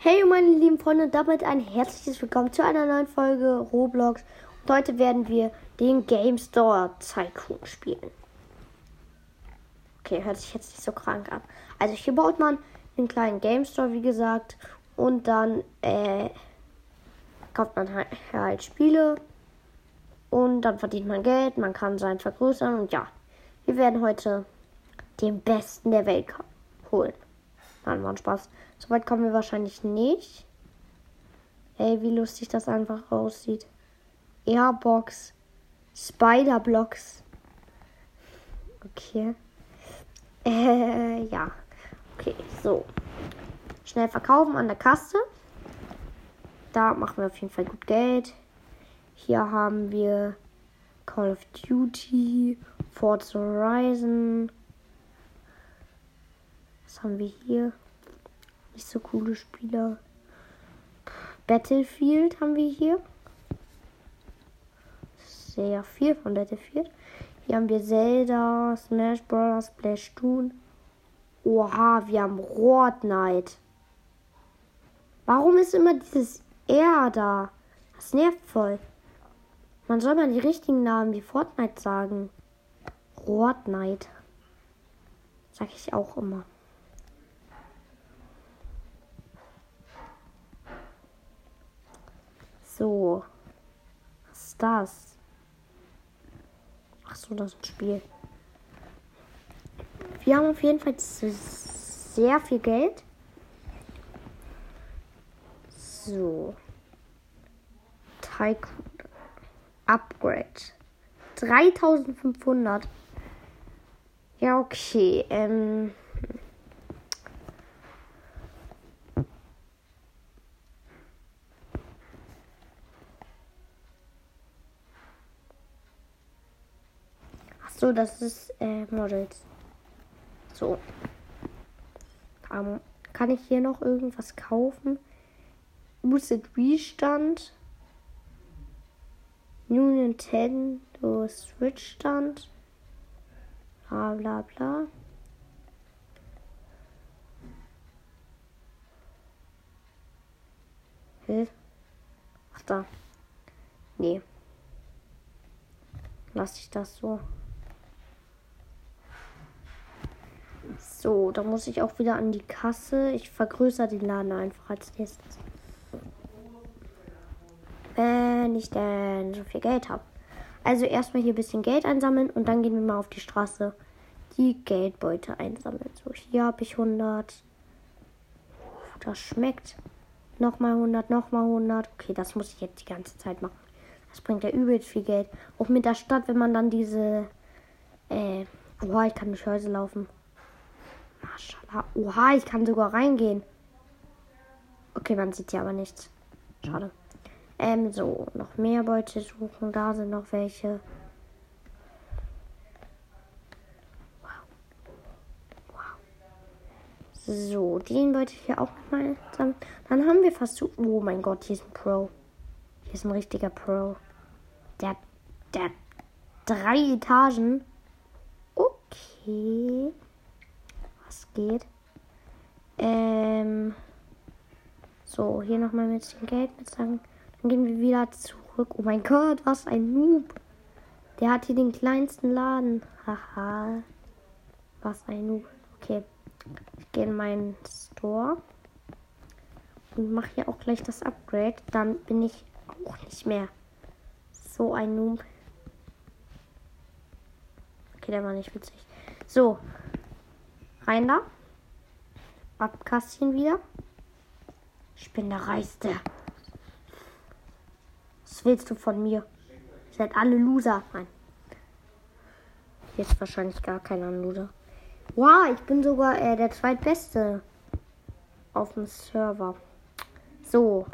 Hey meine lieben Freunde und damit ein herzliches Willkommen zu einer neuen Folge Roblox. Und heute werden wir den Game Store Tycoon spielen. Okay, hört sich jetzt nicht so krank an. Also hier baut man einen kleinen Game Store, wie gesagt, und dann äh, kauft man halt, halt Spiele und dann verdient man Geld, man kann sein vergrößern und ja, wir werden heute den Besten der Welt holen. Nein, war Spaß. Soweit kommen wir wahrscheinlich nicht. Ey, wie lustig das einfach aussieht. Airbox. Spiderblocks. Okay. Äh, ja. Okay, so. Schnell verkaufen an der Kasse. Da machen wir auf jeden Fall gut Geld. Hier haben wir Call of Duty, Forza Horizon. Was haben wir hier? Nicht so coole Spieler. Battlefield haben wir hier. Sehr viel von Battlefield. Hier haben wir Zelda, Smash Bros., Splatoon. Oha, wir haben Knight. Warum ist immer dieses R da? Das nervt voll. Man soll mal die richtigen Namen wie Fortnite sagen. Knight. Sag ich auch immer. So. Was ist das? Ach so, das ist ein Spiel. Wir haben auf jeden Fall sehr viel Geld. So. Tycoon. Upgrade. 3500. Ja, okay. Ähm. Das ist äh, Models. So. Ähm, kann ich hier noch irgendwas kaufen? Lucid Restand. New Nintendo Switch Stand. Bla bla bla. Hä? Ach da. Nee. Lass ich das so. So, da muss ich auch wieder an die Kasse. Ich vergrößere den Laden einfach als nächstes. Wenn ich denn so viel Geld habe. Also erstmal hier ein bisschen Geld einsammeln und dann gehen wir mal auf die Straße die Geldbeute einsammeln. So, hier habe ich 100. Das schmeckt. Nochmal 100, nochmal 100. Okay, das muss ich jetzt die ganze Zeit machen. Das bringt ja übelst viel Geld. Auch mit der Stadt, wenn man dann diese. Äh, boah, ich kann durch Häuser laufen. Maschallah. Oha, ich kann sogar reingehen. Okay, man sieht ja aber nichts. Schade. Ähm, so, noch mehr Beute suchen. Da sind noch welche. Wow. Wow. So, den wollte ich hier auch nochmal sammeln. Dann haben wir fast so. Oh mein Gott, hier ist ein Pro. Hier ist ein richtiger Pro. Der, der drei Etagen. Okay geht. Ähm, so, hier nochmal mit dem Geld bezahlen. Dann gehen wir wieder zurück. Oh mein Gott, was ein Noob. Der hat hier den kleinsten Laden. Haha. Was ein Noob. Okay. Ich gehe in meinen Store. Und mache hier auch gleich das Upgrade. Dann bin ich auch nicht mehr so ein Noob. Okay, der war nicht witzig. So, Rein da. Abkassieren wieder. Ich bin der Reichste. Was willst du von mir? Ihr seid alle Loser. Nein. Jetzt wahrscheinlich gar keiner Loser. Wow, ich bin sogar äh, der zweitbeste auf dem Server. So.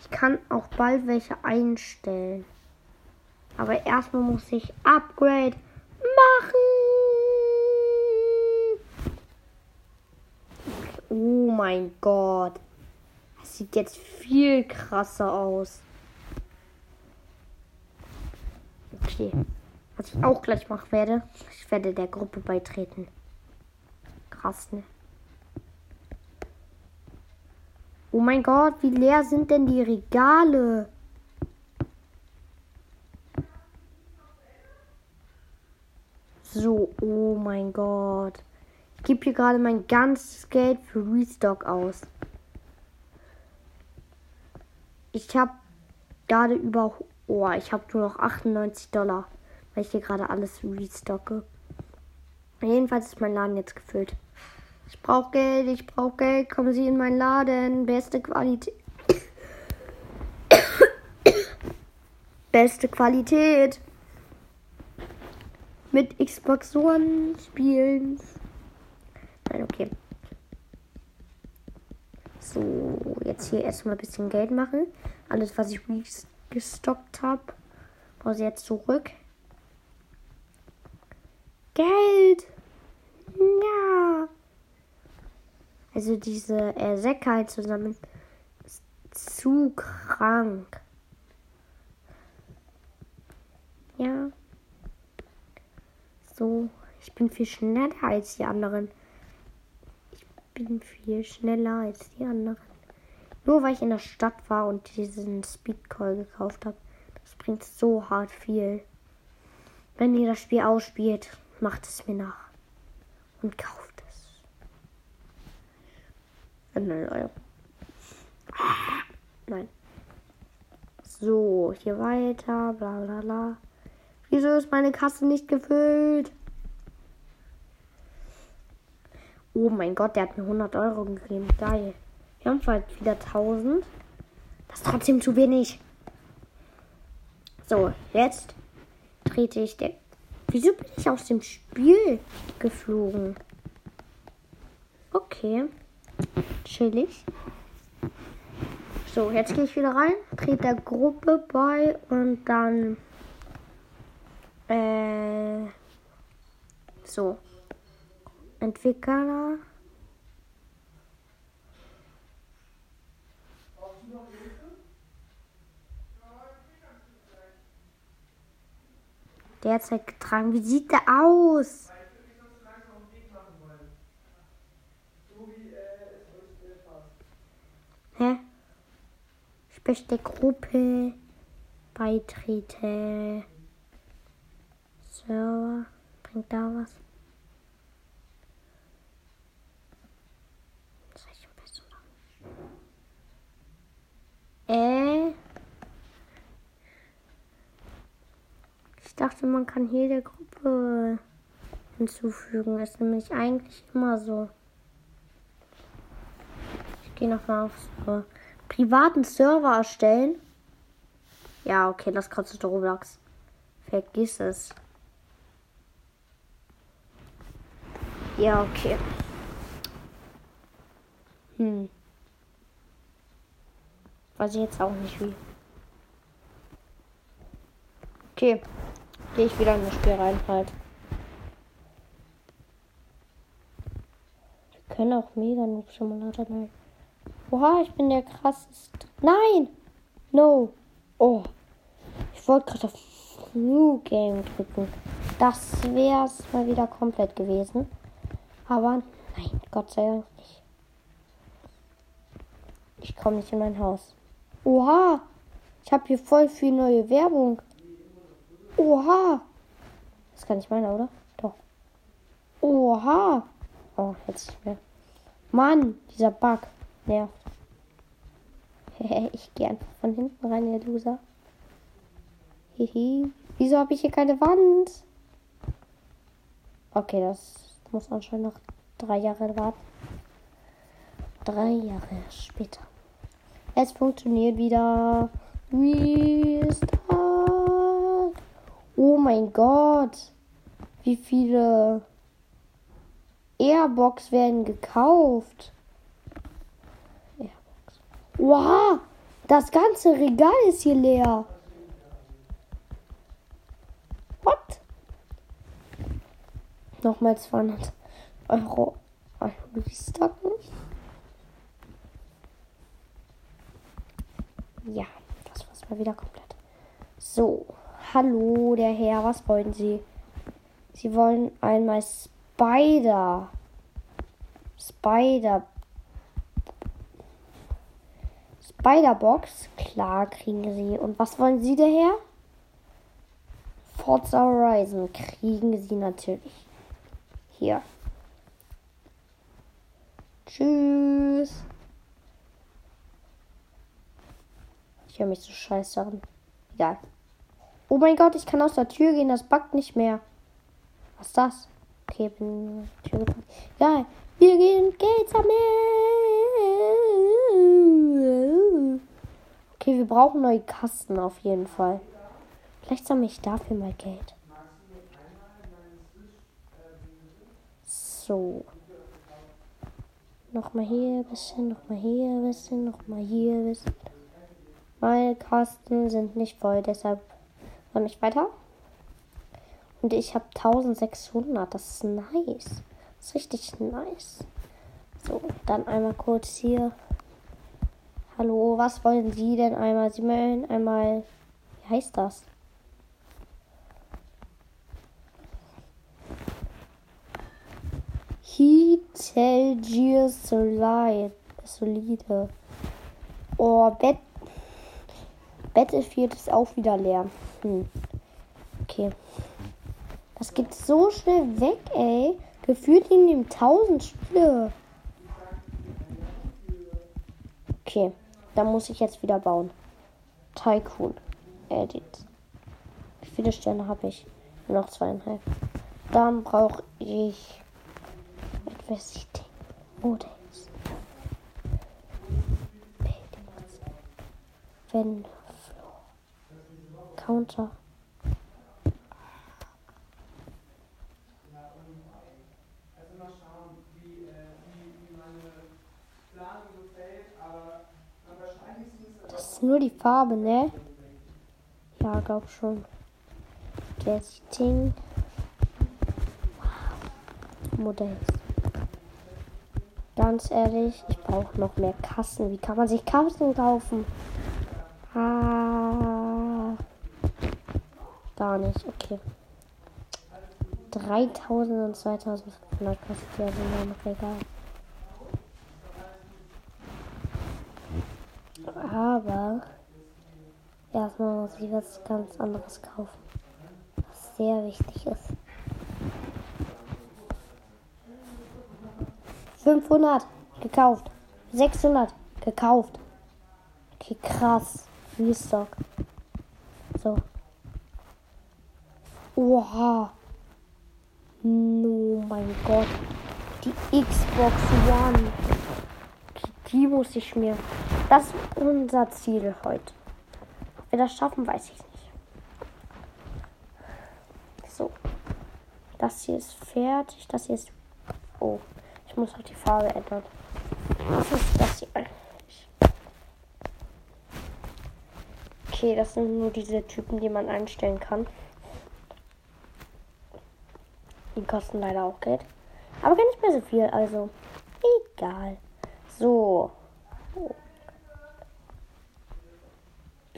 Ich kann auch bald welche einstellen. Aber erstmal muss ich Upgrade Oh mein Gott. Das sieht jetzt viel krasser aus. Okay. Was ich auch gleich machen werde, ich werde der Gruppe beitreten. Krass, ne? Oh mein Gott, wie leer sind denn die Regale? So, oh mein Gott. Ich gebe hier gerade mein ganzes Geld für Restock aus. Ich habe gerade über. Oh, ich habe nur noch 98 Dollar, weil ich hier gerade alles restocke. Jedenfalls ist mein Laden jetzt gefüllt. Ich brauche Geld, ich brauche Geld. Kommen Sie in meinen Laden. Beste Qualität. Beste Qualität. Mit Xbox One spielen. Nein, okay. So, jetzt hier erstmal ein bisschen Geld machen. Alles, was ich gestockt habe, brauche ich jetzt zurück. Geld! Ja! Also diese äh, Säcke halt zusammen ist zu krank. Ja. So, ich bin viel schneller als die anderen bin viel schneller als die anderen. Nur weil ich in der Stadt war und diesen Speedcall gekauft habe. Das bringt so hart viel. Wenn ihr das Spiel ausspielt, macht es mir nach. Und kauft es. Nein. Nein. So, hier weiter, bla bla bla. Wieso ist meine Kasse nicht gefüllt? Oh mein Gott, der hat mir 100 Euro gegeben. Geil. Wir haben halt wieder 1000. Das ist trotzdem zu wenig. So, jetzt trete ich der. Wieso bin ich aus dem Spiel geflogen? Okay. Chillig. So, jetzt gehe ich wieder rein, trete der Gruppe bei und dann. Äh. So. Entwickler. Derzeit getragen. Wie sieht der aus? Hä? Ich möchte Gruppe beitreten. Server. Bringt da was? Äh. Ich dachte, man kann hier der Gruppe hinzufügen. Ist nämlich eigentlich immer so. Ich gehe nochmal auf so privaten Server erstellen. Ja, okay, das kostet Roblox. Vergiss es. Ja, okay. Hm. Weiß ich jetzt auch nicht wie. Okay. Gehe ich wieder in das Spiel rein halt. Wir können auch mega Noob Simulator nein. Oha, ich bin der krasseste. Nein! No! Oh. Ich wollte gerade auf New Game drücken. Das wäre es mal wieder komplett gewesen. Aber nein, Gott sei Dank nicht. Ich komme nicht in mein Haus. Oha, ich habe hier voll viel neue Werbung. Oha. Das kann nicht meiner, oder? Doch. Oha. Oh, jetzt nicht mehr. Mann, dieser Bug nervt. ich gehe einfach von hinten rein, ihr Loser. Hihi. Wieso habe ich hier keine Wand? Okay, das muss anscheinend noch drei Jahre warten. Drei Jahre später. Es funktioniert wieder. Restart. Oh mein Gott. Wie viele Airbox werden gekauft? Airbox. Wow. Das ganze Regal ist hier leer. What? Nochmal 200 Euro. Restocken. Ja, das war's mal wieder komplett. So, hallo, der Herr, was wollen Sie? Sie wollen einmal Spider. Spider. Spider-Box. Klar kriegen sie. Und was wollen sie daher? Forza Horizon kriegen sie natürlich. Hier. Tschüss. Ich höre mich so scheiße an. Egal. Oh mein Gott, ich kann aus der Tür gehen. Das backt nicht mehr. Was ist das? Okay, bin Tür gekommen. Egal. Wir gehen Geld sammeln. Okay, wir brauchen neue Kasten auf jeden Fall. Vielleicht sammle ich dafür mal Geld. So. Nochmal hier ein bisschen, nochmal hier ein bisschen, nochmal hier ein bisschen. Meine Kasten sind nicht voll, deshalb soll ich weiter. Und ich habe 1600, das ist nice. Das ist richtig nice. So, dann einmal kurz hier. Hallo, was wollen Sie denn einmal? Sie möchten einmal. Wie heißt das? Hitelgier Solide. Solide. Oh, Bett. Battlefield ist auch wieder leer. Hm. Okay. Das geht so schnell weg, ey. Gefühlt in dem 1000 Spiele. Okay, dann muss ich jetzt wieder bauen. Tycoon. Edit. Wie viele Sterne habe ich? Nur noch zweieinhalb. Dann brauche ich Adversity Models. Buildings. Wenn. Counter. nur die Farbe, ne? Ja, glaub schon. Das Ding. Wow. Modell. Ganz ehrlich, ich brauche noch mehr Kassen. Wie kann man sich Kassen kaufen? Ah. Gar nicht, okay. 3000 und 2500 kostet ja so ein Regal. Aber erstmal muss ich was ganz anderes kaufen, was sehr wichtig ist. 500 gekauft. 600 gekauft. Okay, krass. Restock. So. Oha. Oh mein Gott. Die Xbox One. Die muss ich mir das ist unser Ziel heute. Ob wir das schaffen, weiß ich nicht. So. Das hier ist fertig. Das hier ist. Oh, ich muss halt die Farbe ändern. Was ist das hier eigentlich? Okay, das sind nur diese Typen, die man einstellen kann. Die kosten leider auch Geld. Aber gar nicht mehr so viel, also egal. So.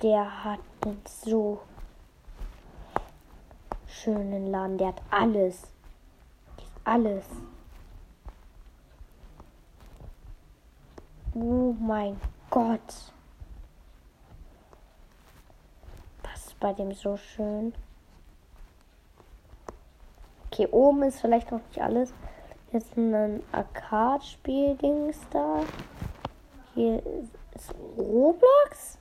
Der hat einen so schönen Laden. Der hat alles. Alles. Oh mein Gott. Das ist bei dem so schön. Okay, oben ist vielleicht noch nicht alles. Jetzt ein Arcade-Spiel-Dings da. Hier ist Roblox.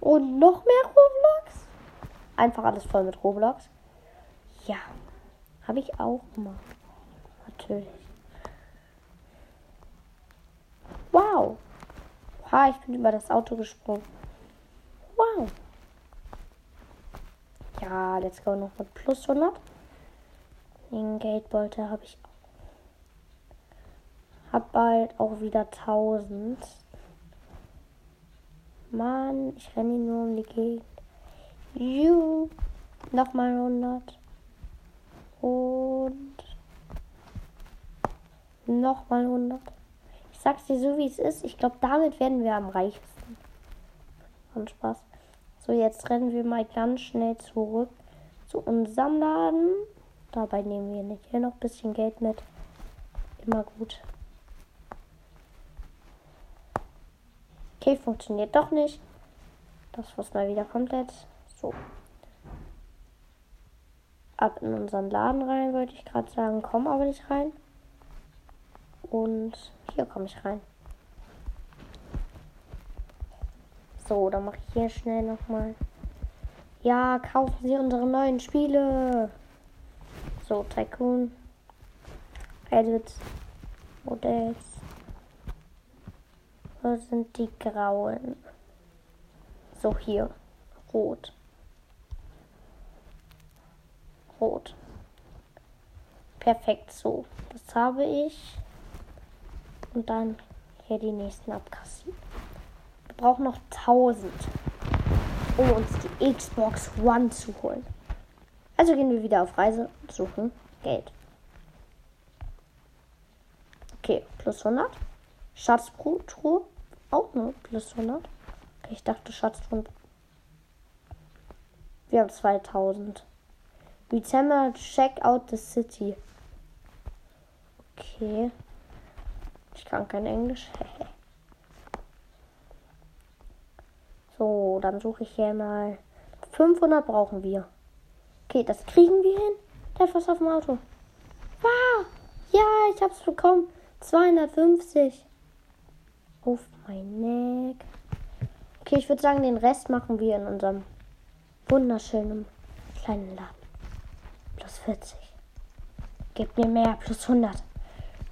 Und noch mehr Roblox? Einfach alles voll mit Roblox. Ja, habe ich auch mal. Natürlich. Wow. Ha, ich bin über das Auto gesprungen. Wow. Ja, let's go noch mit plus 100. Den Geldbeutel habe ich auch. Hab bald auch wieder 1000. Mann, ich renne nur um die Gegend. Juhu. Nochmal 100. Und nochmal 100. Ich sag's dir so, wie es ist. Ich glaube, damit werden wir am reichsten. Und Spaß. So, jetzt rennen wir mal ganz schnell zurück zu unserem Laden. Dabei nehmen wir nicht hier noch ein bisschen Geld mit. Immer gut. Okay, funktioniert doch nicht. Das muss mal wieder komplett. So. Ab in unseren Laden rein, wollte ich gerade sagen. Komm aber nicht rein. Und hier komme ich rein. So, dann mache ich hier schnell nochmal. Ja, kaufen Sie unsere neuen Spiele. So, Tycoon. Edit. Modells. Wo sind die grauen? So, hier. Rot. Rot. Perfekt, so. Das habe ich. Und dann hier die nächsten abkassieren. Wir brauchen noch 1000, um uns die Xbox One zu holen. Also gehen wir wieder auf Reise und suchen Geld. Okay, plus 100. Schatztruhe auch nur plus 100. Okay, ich dachte Schatztruhe. Wir haben 2000. Dezember, check out the city. Okay. Ich kann kein Englisch. so, dann suche ich hier mal. 500 brauchen wir. Okay, das kriegen wir hin. Da ist was auf dem Auto. Wow! Ja, ich hab's bekommen. 250. Auf mein Neck. Okay, ich würde sagen, den Rest machen wir in unserem wunderschönen kleinen Laden. Plus 40. Gib mir mehr. Plus 100.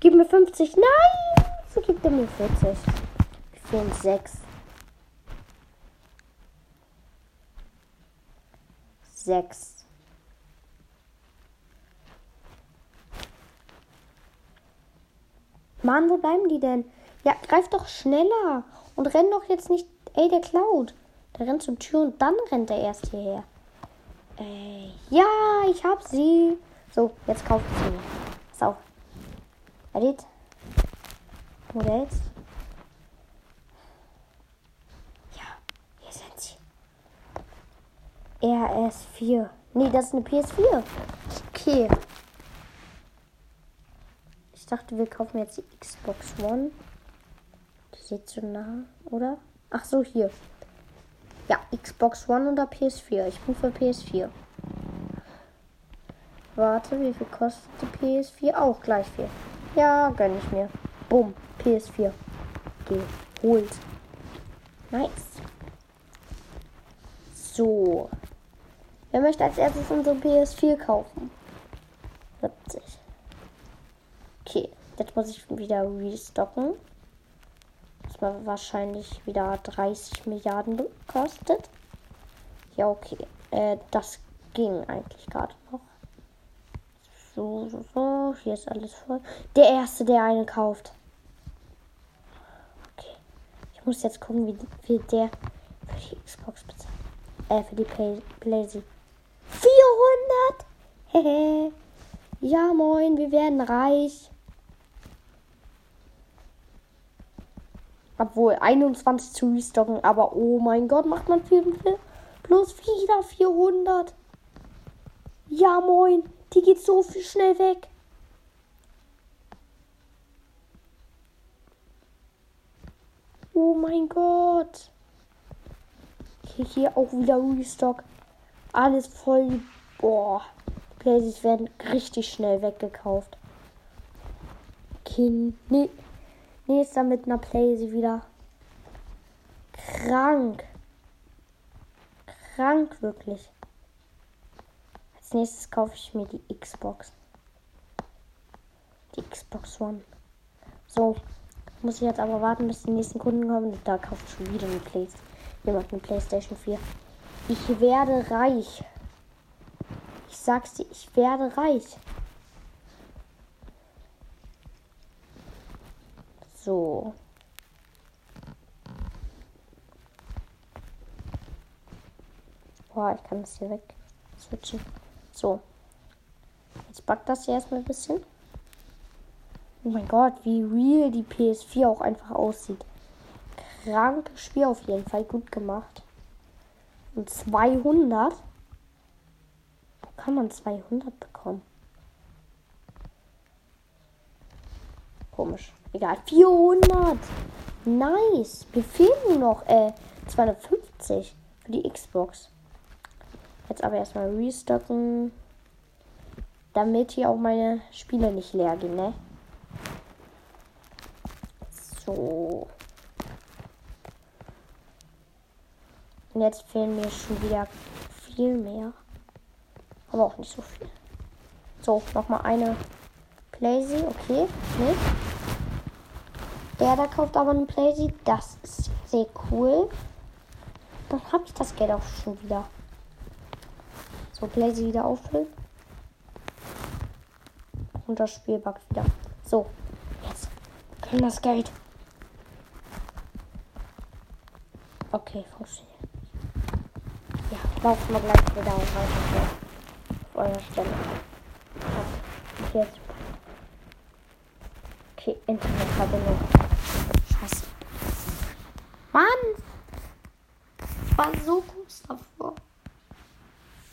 Gib mir 50. Nein! So gibt er mir 40. Wir fehlen 6. 6. Mann, wo bleiben die denn? Ja, greif doch schneller und renn doch jetzt nicht. Ey, der klaut. Der rennt zur Tür und dann rennt er erst hierher. Ey, ja, ich hab sie. So, jetzt kauft sie mir. Pass auf. Edit. Modells. Ja, hier sind sie. RS4. Nee, das ist eine PS4. Okay. Ich dachte, wir kaufen jetzt die Xbox One. Die sieht so nah, oder? Ach so, hier. Ja, Xbox One oder PS4. Ich bin für PS4. Warte, wie viel kostet die PS4? Auch gleich viel. Ja, gönn ich mir. Bumm, PS4. Geholt. Nice. So. Wer möchte als erstes unsere PS4 kaufen? 70. Okay, jetzt muss ich wieder restocken. Das war wahrscheinlich wieder 30 Milliarden kostet. Ja, okay. Äh, das ging eigentlich gerade noch. So, so, so. Hier ist alles voll. Der Erste, der eine kauft. Okay. Ich muss jetzt gucken, wie viel der für die Xbox bezahlt. Äh, für die Play Playsee. 400! Hehe. ja, moin, wir werden reich. Obwohl 21 zu restocken, aber oh mein Gott, macht man viel, viel plus wieder 400. Ja, moin, die geht so viel schnell weg. Oh mein Gott. Okay, hier auch wieder Restock. Alles voll. Boah. Die Playsys werden richtig schnell weggekauft. Okay, nee. Nächster mit einer Playsee wieder. Krank. Krank, wirklich. Als nächstes kaufe ich mir die Xbox. Die Xbox One. So. Muss ich jetzt aber warten, bis die nächsten Kunden kommen. Da kauft schon wieder eine Playstation. Jemand eine Playstation 4. Ich werde reich. Ich sag's dir, ich werde reich. So. Boah, ich kann das hier weg switchen. So. Jetzt backt das hier erstmal ein bisschen. Oh mein Gott, wie real die PS4 auch einfach aussieht. Krankes Spiel auf jeden Fall. Gut gemacht. Und 200? Wo kann man 200 bekommen? Komisch. Egal. 400. Nice. Mir fehlen nur noch äh, 250 für die Xbox. Jetzt aber erstmal restocken. Damit hier auch meine Spiele nicht leer gehen, ne? So. Und jetzt fehlen mir schon wieder viel mehr. Aber auch nicht so viel. So, nochmal eine Playsee. Okay, nicht. Der da kauft aber einen Playsee. Das ist sehr cool. Dann habe ich das Geld auch schon wieder. So, Playsee wieder auffüllen. Und das Spiel backt wieder. So, jetzt können das Geld. Okay, funktioniert. Ja, laufen wir gleich wieder auf eurer Stelle. Okay, jetzt. Okay, Internetverbindung. Mann! Ich war so kurz davor,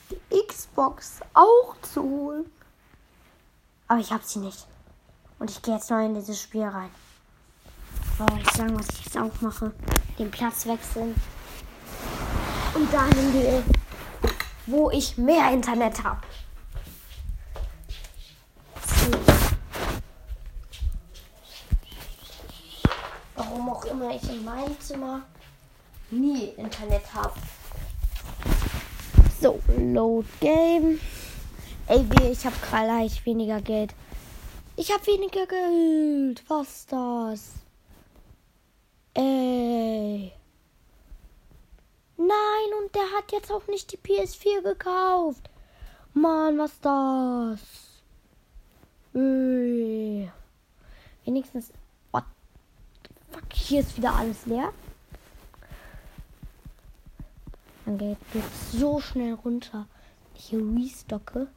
die Xbox auch zu holen. Aber ich hab sie nicht. Und ich gehe jetzt neu in dieses Spiel rein. Oh, ich sagen, was ich jetzt auch mache. Den Platz wechseln. Und dahin gehe, wo ich mehr Internet habe. So. Warum auch immer ich in meinem Zimmer nie Internet habe. So, Load Game. Ey, ich habe gleich weniger Geld. Ich habe weniger Geld. Was das? Ey. Nein, und der hat jetzt auch nicht die PS4 gekauft. Mann, was das? Ey. Wenigstens. Fuck, hier ist wieder alles leer. Geld geht so schnell runter. Hier restocke.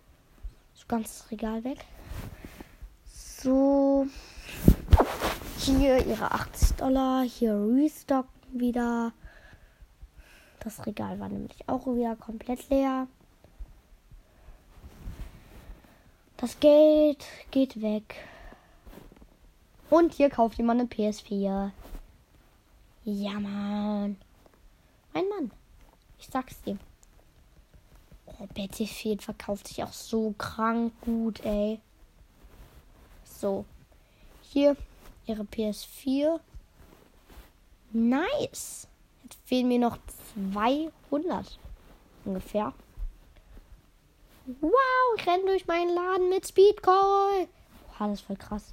So ganz Regal weg. So. Hier ihre 80 Dollar. Hier restocken wieder. Das Regal war nämlich auch wieder komplett leer. Das Geld geht weg. Und hier kauft jemand eine PS4. Ja, Mann. Mein Mann. Ich sag's dir. Oh, Battlefield verkauft sich auch so krank gut, ey. So. Hier ihre PS4. Nice. Jetzt fehlen mir noch 200 ungefähr. Wow, ich renne durch meinen Laden mit Speedcall. Boah, das ist voll krass.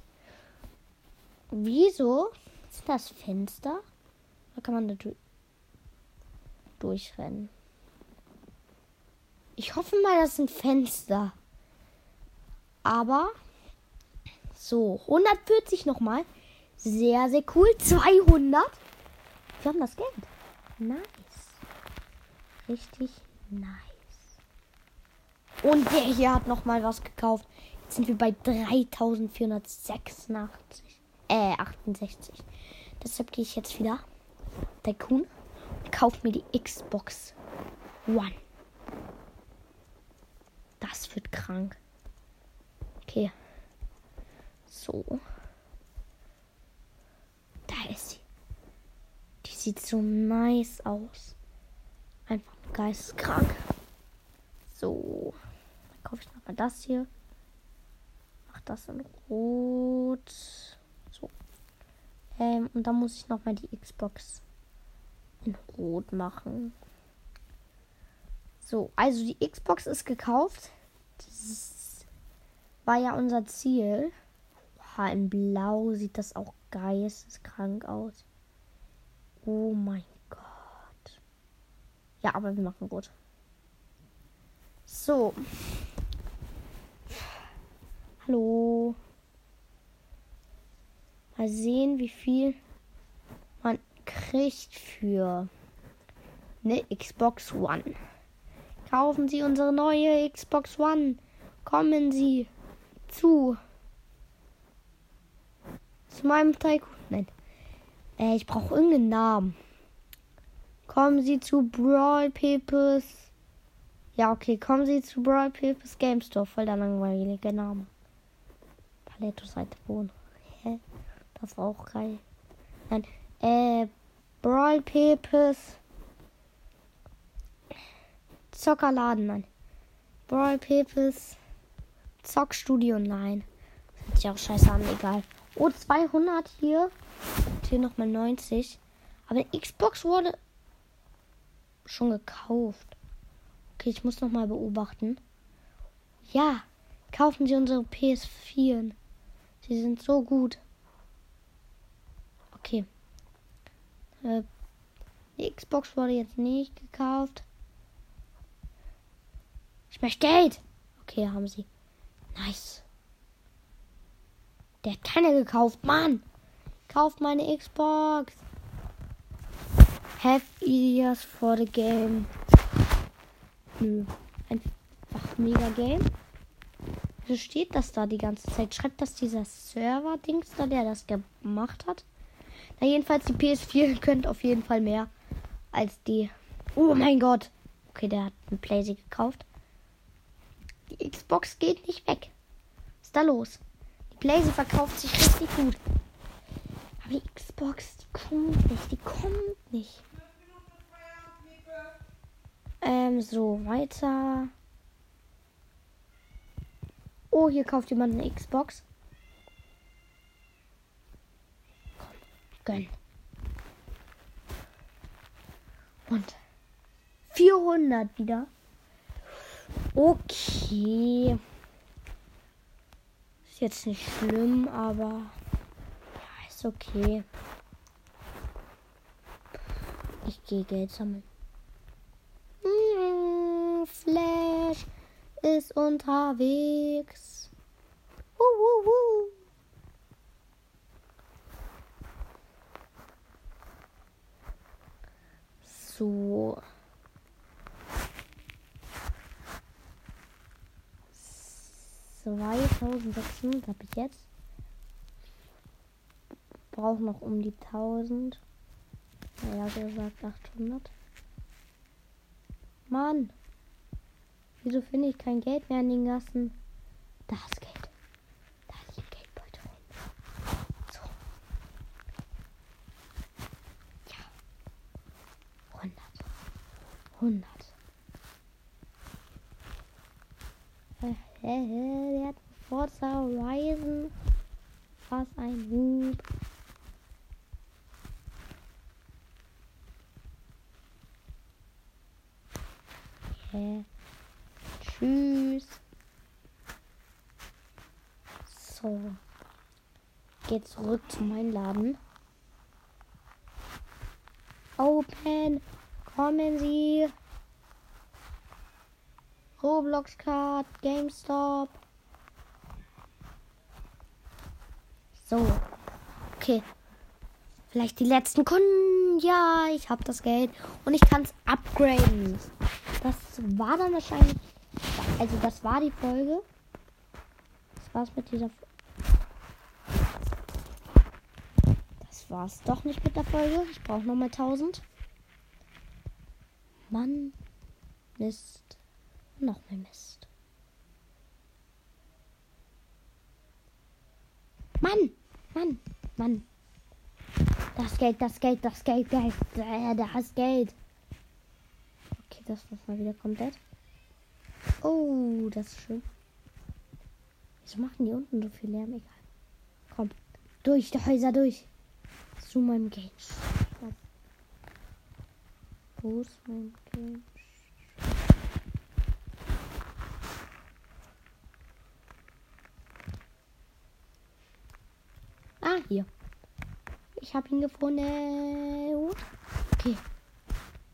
Wieso ist das Fenster? Da kann man da durchrennen. Ich hoffe mal, das sind Fenster. Aber so, 140 nochmal. Sehr, sehr cool. 200. Wir haben das Geld. Nice. Richtig nice. Und der hier hat nochmal was gekauft. Jetzt sind wir bei 3486. Äh, 68. Deshalb gehe ich jetzt wieder Tycoon und kaufe mir die Xbox One. Das wird krank. Okay. So. Da ist sie. Die sieht so nice aus. Einfach geisteskrank. So. Dann kaufe ich nochmal das hier. Mach das in Rot. Ähm, und dann muss ich nochmal die Xbox in Rot machen. So, also die Xbox ist gekauft. Das war ja unser Ziel. Oha, in Blau sieht das auch geisteskrank aus. Oh mein Gott. Ja, aber wir machen gut. So. Hallo. Mal sehen, wie viel man kriegt für eine Xbox One. Kaufen Sie unsere neue Xbox One. Kommen Sie zu. Zu meinem Tycoon. Nein. Äh, ich brauche irgendeinen Namen. Kommen Sie zu Brawl Papers. Ja, okay. Kommen Sie zu Brawl Papers Game Store. Voll der langweilige Name. Paletto Seite wohnen. Hä? Das war auch geil. Nein. Äh, Brawl Papers. Zockerladen, nein. Brawl Papers. Zockstudio, nein. Das hört sich auch scheiße an, egal. Oh, 200 hier. Und hier nochmal 90. Aber die Xbox wurde schon gekauft. Okay, ich muss nochmal beobachten. Ja, kaufen Sie unsere PS4. Sie sind so gut. Okay. Äh, die Xbox wurde jetzt nicht gekauft. Ich möchte Geld. Okay, haben sie. Nice. Der hat keine gekauft. Mann. Kauft meine Xbox. Have ideas for the game. Nö. Einfach mega Game. Wieso steht das da die ganze Zeit? Schreibt das dieser Server-Dings da, der das gemacht hat? Na, jedenfalls die PS4 könnte auf jeden Fall mehr als die. Oh mein Gott. Okay, der hat ein Playsee gekauft. Die Xbox geht nicht weg. Was ist da los? Die Blaze verkauft sich richtig gut. Aber die Xbox, die kommt nicht. Die kommt nicht. Ähm, so, weiter. Oh, hier kauft jemand eine Xbox. Gönn. Und 400 wieder. Okay. Ist jetzt nicht schlimm, aber ja, ist okay. Ich gehe Geld sammeln. Hm, Flash ist unterwegs. Uh, uh, uh. So. 2600 habe ich jetzt. Brauche noch um die 1000. Naja, gesagt 800. Mann. Wieso finde ich kein Geld mehr in den Gassen? Da ist Geld. Da liegt Geldbeutel rum. So. Ja. 100. 100. Der hat Forza Horizon. Was ein Hub. Okay. Tschüss. So. Geht zurück zu meinem Laden. Open. Kommen Sie. Roblox Card, GameStop. So. Okay. Vielleicht die letzten Kunden. Ja, ich habe das Geld und ich kann es upgraden. Das war dann wahrscheinlich. Also, das war die Folge. Das war's mit dieser. Das war's doch nicht mit der Folge. Ich brauche nochmal 1000. Mann. Mist. Noch mehr Mist. Mann, Mann, Mann. Das Geld, das Geld, das Geld, Geld. Äh, das Geld. Okay, das war mal wieder komplett. Oh, das ist schön. Wieso machen die unten so viel Lärm? Egal. Komm, durch die Häuser durch. Zu meinem Game. Wo ist mein Game? Ah, hier. Ich habe ihn gefunden. Okay.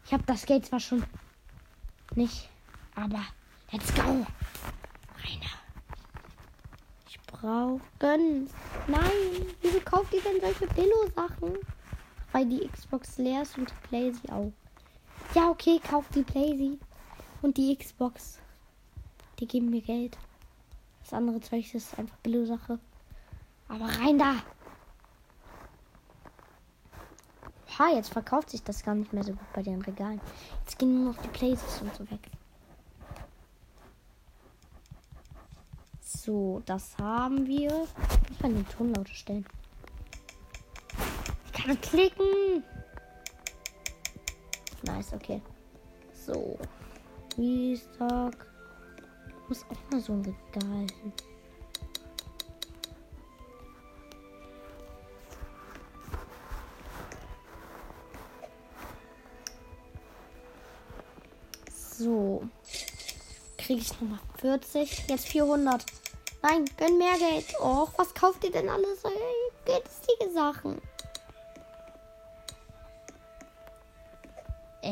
Ich habe das Geld zwar schon nicht, aber let's go. Rainer. Ich brauche. Nein, wieso kauft ihr denn solche Billo-Sachen? Weil die Xbox leer ist und die Playsee auch. Ja, okay, kauft die Playsee und die Xbox. Die geben mir Geld. Das andere Zeug ist einfach Billo-Sache. Aber rein da! Ha, jetzt verkauft sich das gar nicht mehr so gut bei den Regalen. Jetzt gehen nur noch die Places und so weg. So, das haben wir. Ich kann den Ton lauter stellen. Ich kann klicken. Nice, okay. So. Restock. Muss auch mal so ein Regal hin. So. Kriege ich nochmal 40. Jetzt 400. Nein, gönn mehr Geld. Och, was kauft ihr denn alles? Günstige Sachen.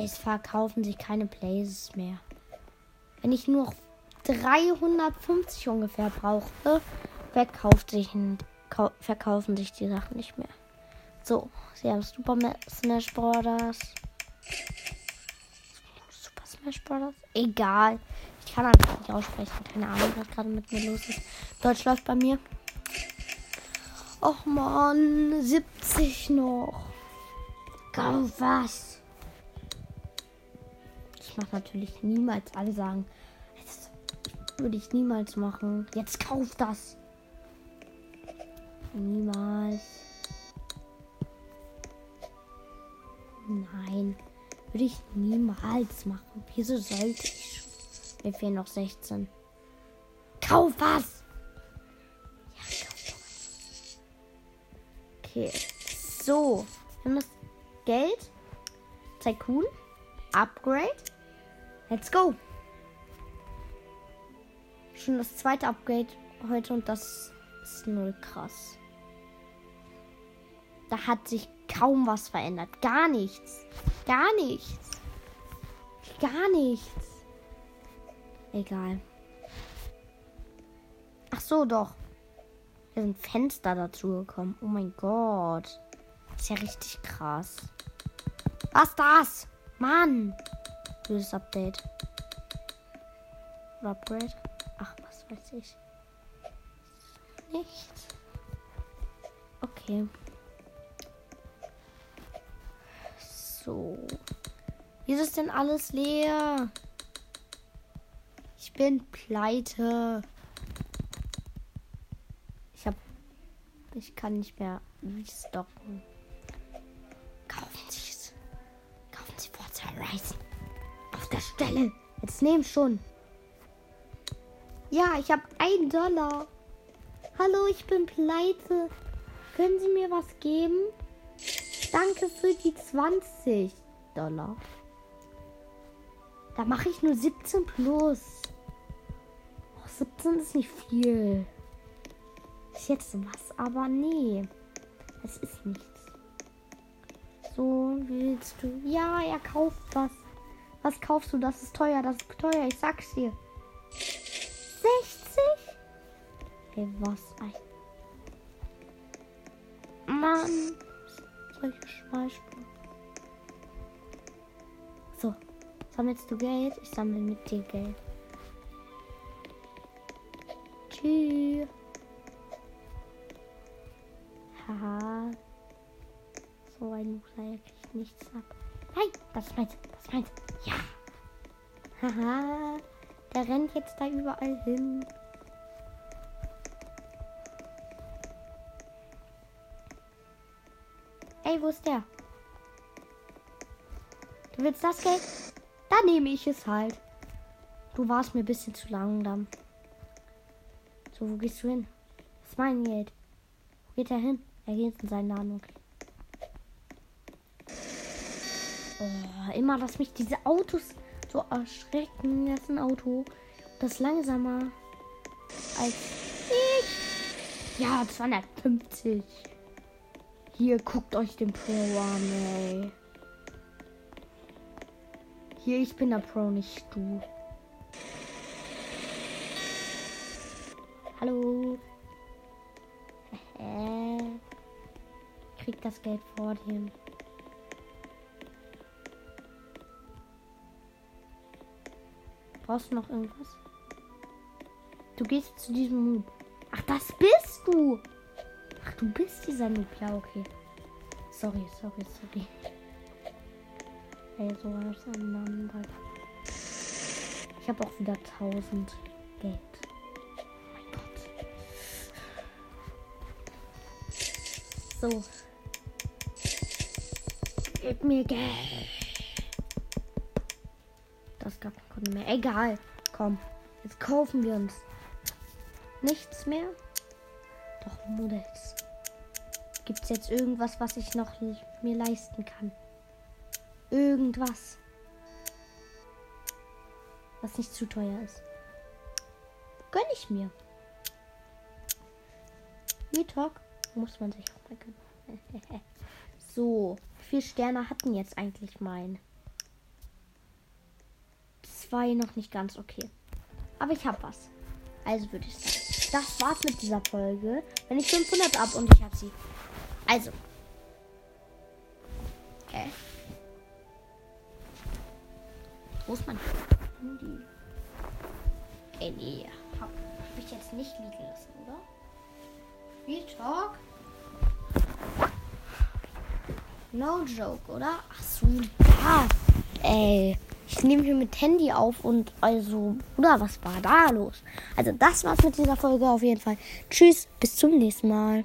Es verkaufen sich keine Places mehr. Wenn ich nur noch 350 ungefähr brauche, verkauft sich verkaufen sich die Sachen nicht mehr. So, sie haben Super Smash Bros. Super Smash Bros. Egal. Ich kann einfach nicht aussprechen. Keine Ahnung, was gerade mit mir los ist. Deutsch läuft bei mir. Och man, 70 noch. Kauf was. Ich mache natürlich niemals alle sagen. Das würde ich niemals machen. Jetzt kauf das. Niemals. Nein. Würde ich niemals machen. Wieso sollte ich? Mir fehlen noch 16. Kauf was! Ja, kauf Okay. So. Wir haben das Geld. Tycoon. Upgrade. Let's go. Schon das zweite Upgrade heute und das ist null krass. Da hat sich kaum was verändert. Gar nichts. Gar nichts. Gar nichts. Egal. Ach so, doch. Hier sind Fenster dazu gekommen. Oh mein Gott. Das ist ja richtig krass. Was das? Mann. Böses Update. Oder Upgrade. Ach, was weiß ich. Nichts. Okay. So. Wieso ist denn alles leer? bin pleite. Ich hab. Ich kann nicht mehr restocken. Stelle. Jetzt nehmen schon. Ja, ich habe ein Dollar. Hallo, ich bin pleite. Können Sie mir was geben? Danke für die 20 Dollar. Da mache ich nur 17 plus. 17 ist nicht viel. Ist jetzt was, aber nee. Es ist nichts. So, willst du? Ja, er kauft was. Was kaufst du? Das ist teuer, das ist teuer, ich sag's dir. 60? Ey, was ein. Mann. Solche Schmalspuren. So. Sammelst du Geld? Ich sammle mit dir Geld. Tschüss. Haha. So ein Loser, er kriegt nichts ab. Nein, das ist meins, das ist meins. Ja. Haha. Der rennt jetzt da überall hin. Ey, wo ist der? Du willst das Geld? Dann nehme ich es halt. Du warst mir ein bisschen zu langsam. So, wo gehst du hin? Das ist mein Geld. Wo geht er hin? Er geht in seinen Laden, okay. Oh, immer, dass mich diese Autos so erschrecken. Das ist ein Auto. Das langsamer als ich. Ja, 250. Hier, guckt euch den Pro an, ey. Hier, ich bin der Pro, nicht du. Hallo. Äh, krieg das Geld vor dir. Brauchst du noch irgendwas? Du gehst zu diesem Noob. Ach, das bist du. Ach, du bist dieser Noob. Ja, okay. Sorry, sorry, sorry. Ey, so was aneinander. Ich habe auch wieder 1000 Geld. So. Gib mir Geld. Gab keinen Kunden mehr. Egal. Komm. Jetzt kaufen wir uns. Nichts mehr? Doch, Models. Gibt es jetzt irgendwas, was ich noch mir leisten kann? Irgendwas. Was nicht zu teuer ist. Gönn ich mir. Talk muss man sich auch mal gönnen. so, wie viele Sterne hatten jetzt eigentlich mein? Zwei noch nicht ganz okay. Aber ich habe was. Also würde ich sagen, das war's mit dieser Folge. Wenn ich 500 ab und ich habe sie. Also. Okay. Wo ist mein Handy? Ey, nee. Hab, hab ich jetzt nicht liegen lassen, oder? Real Talk? No joke, oder? Ach so, da. Ey. Ich nehme hier mit Handy auf und also, oder was war da los? Also, das war's mit dieser Folge auf jeden Fall. Tschüss, bis zum nächsten Mal.